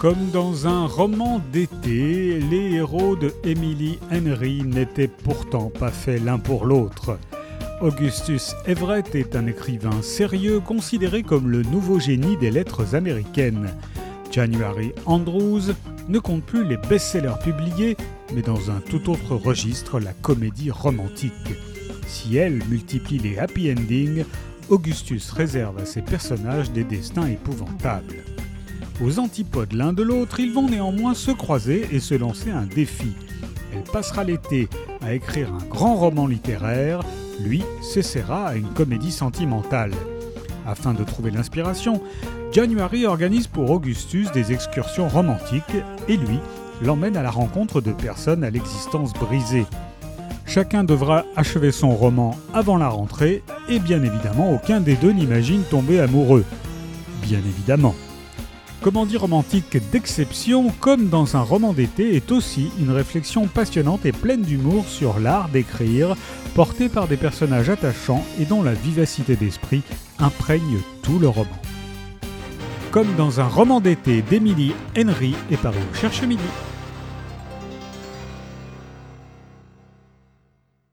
Comme dans un roman d'été, les héros de Emily Henry n'étaient pourtant pas faits l'un pour l'autre. Augustus Everett est un écrivain sérieux considéré comme le nouveau génie des lettres américaines. January Andrews ne compte plus les best-sellers publiés, mais dans un tout autre registre, la comédie romantique. Si elle multiplie les happy endings, Augustus réserve à ses personnages des destins épouvantables. Aux antipodes l'un de l'autre, ils vont néanmoins se croiser et se lancer un défi. Elle passera l'été à écrire un grand roman littéraire, lui s'essaiera à une comédie sentimentale. Afin de trouver l'inspiration, January organise pour Augustus des excursions romantiques et lui l'emmène à la rencontre de personnes à l'existence brisée. Chacun devra achever son roman avant la rentrée et bien évidemment aucun des deux n'imagine tomber amoureux. Bien évidemment. Comédie romantique d'exception, comme dans un roman d'été, est aussi une réflexion passionnante et pleine d'humour sur l'art d'écrire, portée par des personnages attachants et dont la vivacité d'esprit imprègne tout le roman. Comme dans un roman d'été d'Emily Henry est paru au Cherche Midi.